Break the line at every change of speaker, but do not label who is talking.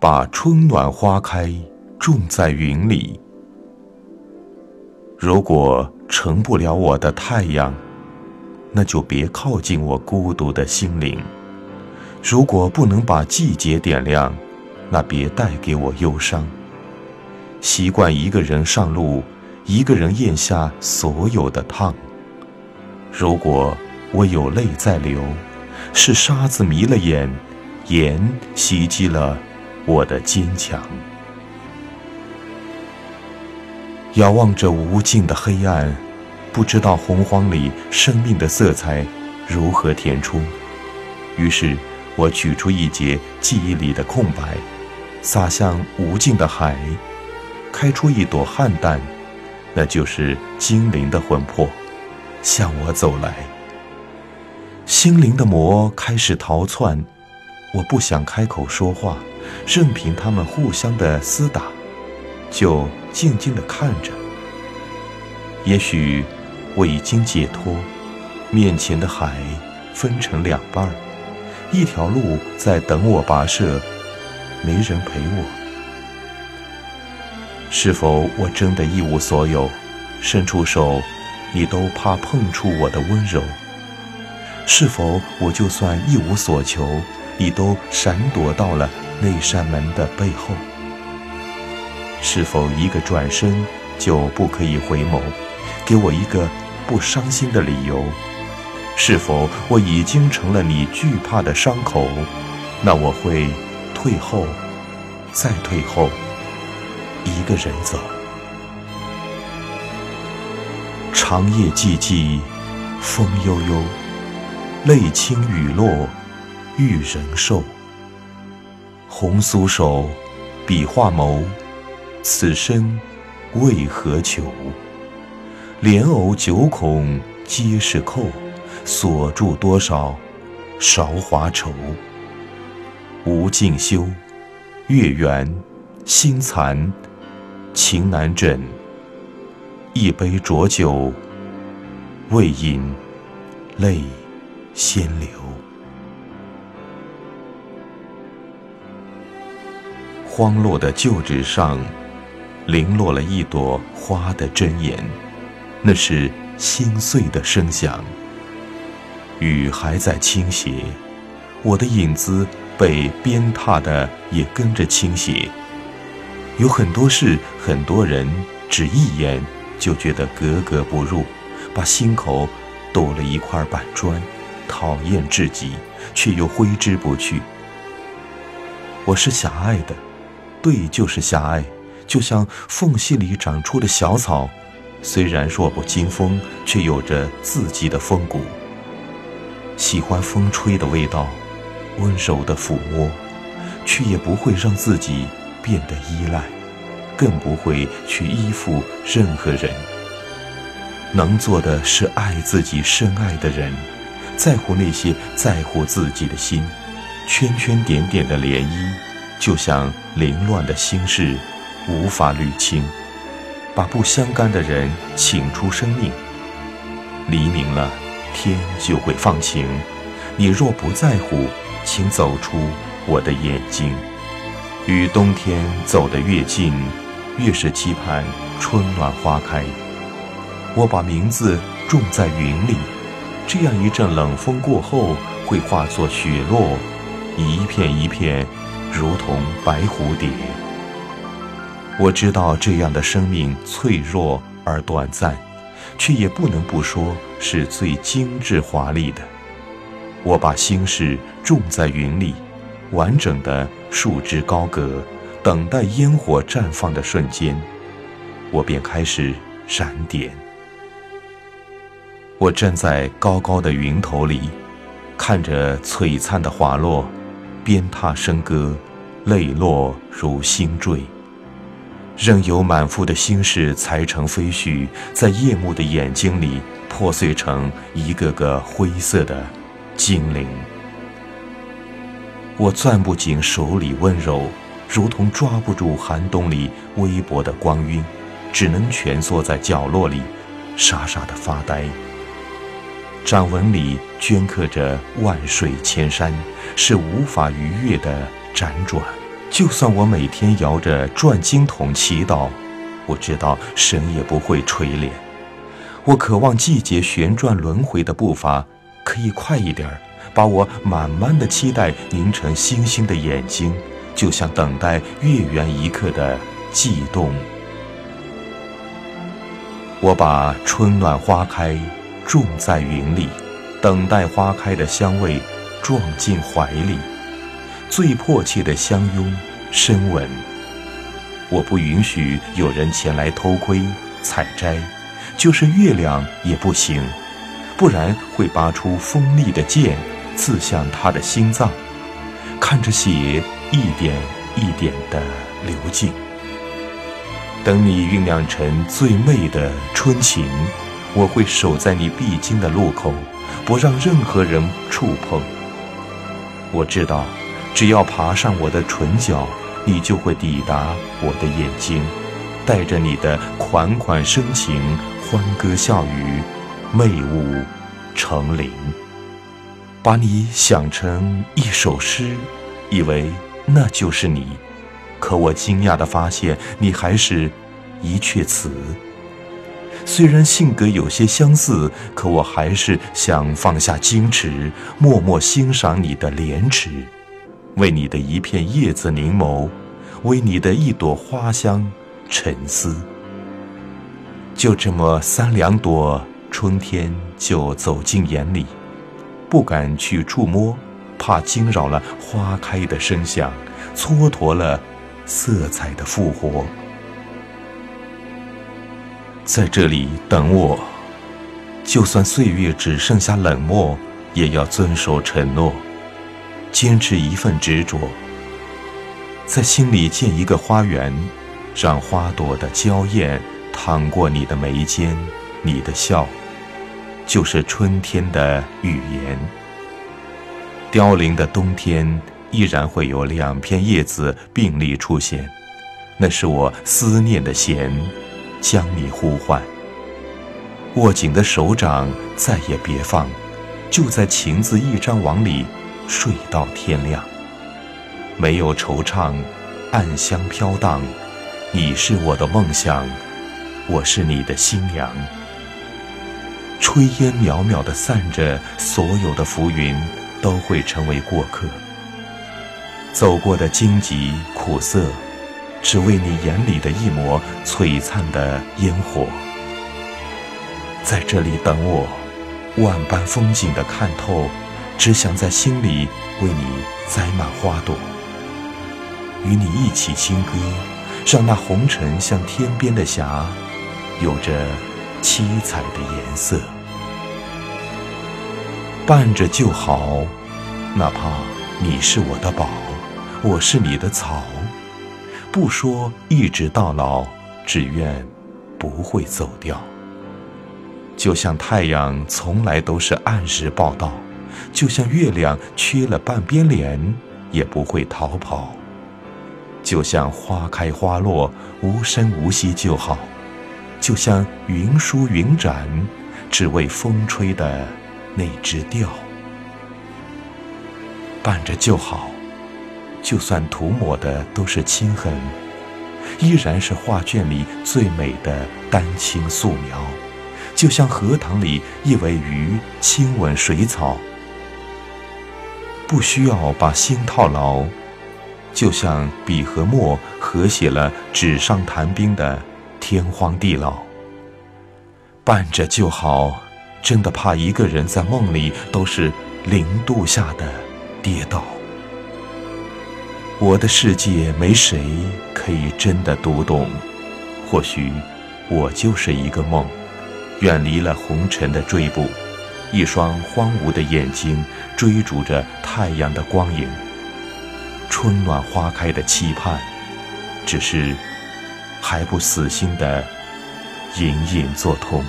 把春暖花开种在云里。如果成不了我的太阳，那就别靠近我孤独的心灵；如果不能把季节点亮，那别带给我忧伤。习惯一个人上路，一个人咽下所有的烫。如果我有泪在流，是沙子迷了眼，盐袭击了我的坚强。遥望着无尽的黑暗，不知道洪荒里生命的色彩如何填充。于是，我取出一截记忆里的空白，洒向无尽的海，开出一朵菡萏，那就是精灵的魂魄，向我走来。心灵的魔开始逃窜，我不想开口说话，任凭他们互相的厮打。就静静地看着。也许我已经解脱，面前的海分成两半，一条路在等我跋涉，没人陪我。是否我真的一无所有？伸出手，你都怕碰触我的温柔？是否我就算一无所求，你都闪躲到了那扇门的背后？是否一个转身就不可以回眸？给我一个不伤心的理由。是否我已经成了你惧怕的伤口？那我会退后，再退后，一个人走。长夜寂寂，风悠悠，泪倾雨落，玉人瘦。红酥手，笔画眸。此生为何求？莲藕九孔皆是扣，锁住多少韶华愁？无尽休，月圆心残，情难枕。一杯浊酒，未饮泪先流。荒落的旧纸上。零落了一朵花的真言，那是心碎的声响。雨还在倾斜，我的影子被鞭挞的也跟着倾斜。有很多事，很多人，只一眼就觉得格格不入，把心口堵了一块板砖，讨厌至极，却又挥之不去。我是狭隘的，对，就是狭隘。就像缝隙里长出的小草，虽然弱不禁风，却有着自己的风骨。喜欢风吹的味道，温柔的抚摸，却也不会让自己变得依赖，更不会去依附任何人。能做的是爱自己深爱的人，在乎那些在乎自己的心。圈圈点点的涟漪，就像凌乱的心事。无法捋清，把不相干的人请出生命。黎明了，天就会放晴。你若不在乎，请走出我的眼睛。与冬天走得越近，越是期盼春暖花开。我把名字种在云里，这样一阵冷风过后，会化作雪落，一片一片，如同白蝴蝶。我知道这样的生命脆弱而短暂，却也不能不说是最精致华丽的。我把心事种在云里，完整的束之高阁，等待烟火绽放的瞬间，我便开始闪点。我站在高高的云头里，看着璀璨的花落，鞭挞笙歌，泪落如星坠。任由满腹的心事裁成飞絮，在夜幕的眼睛里破碎成一个个灰色的精灵。我攥不紧手里温柔，如同抓不住寒冬里微薄的光晕，只能蜷缩在角落里，傻傻的发呆。掌纹里镌刻着万水千山，是无法逾越的辗转。就算我每天摇着转经筒祈祷，我知道神也不会垂怜。我渴望季节旋转轮回的步伐可以快一点儿，把我满满的期待凝成星星的眼睛，就像等待月圆一刻的悸动。我把春暖花开种在云里，等待花开的香味撞进怀里，最迫切的相拥深吻。我不允许有人前来偷窥采摘，就是月亮也不行，不然会拔出锋利的剑刺向他的心脏，看着血一点一点的流尽。等你酝酿成最美的春情，我会守在你必经的路口，不让任何人触碰。我知道，只要爬上我的唇角，你就会抵达我的眼睛，带着你的款款深情，欢歌笑语，媚舞成林，把你想成一首诗，以为那就是你。可我惊讶地发现，你还是一阙词。虽然性格有些相似，可我还是想放下矜持，默默欣赏你的莲池，为你的一片叶子凝眸，为你的一朵花香沉思。就这么三两朵春天就走进眼里，不敢去触摸，怕惊扰了花开的声响，蹉跎了。色彩的复活，在这里等我。就算岁月只剩下冷漠，也要遵守承诺，坚持一份执着。在心里建一个花园，让花朵的娇艳淌过你的眉间，你的笑，就是春天的语言。凋零的冬天。依然会有两片叶子并立出现，那是我思念的弦，将你呼唤。握紧的手掌再也别放，就在情字一张网里睡到天亮。没有惆怅，暗香飘荡，你是我的梦想，我是你的新娘。炊烟袅袅的散着，所有的浮云都会成为过客。走过的荆棘苦涩，只为你眼里的一抹璀璨的烟火。在这里等我，万般风景的看透，只想在心里为你栽满花朵，与你一起轻歌，让那红尘像天边的霞，有着七彩的颜色。伴着就好，哪怕你是我的宝。我是你的草，不说一直到老，只愿不会走掉。就像太阳从来都是按时报道，就像月亮缺了半边脸也不会逃跑，就像花开花落无声无息就好，就像云舒云展，只为风吹的那只调，伴着就好。就算涂抹的都是青痕，依然是画卷里最美的丹青素描。就像荷塘里一尾鱼亲吻水草，不需要把心套牢。就像笔和墨合写了纸上谈兵的天荒地老。伴着就好，真的怕一个人在梦里都是零度下的跌倒。我的世界没谁可以真的读懂，或许我就是一个梦，远离了红尘的追捕，一双荒芜的眼睛追逐着太阳的光影，春暖花开的期盼，只是还不死心的隐隐作痛。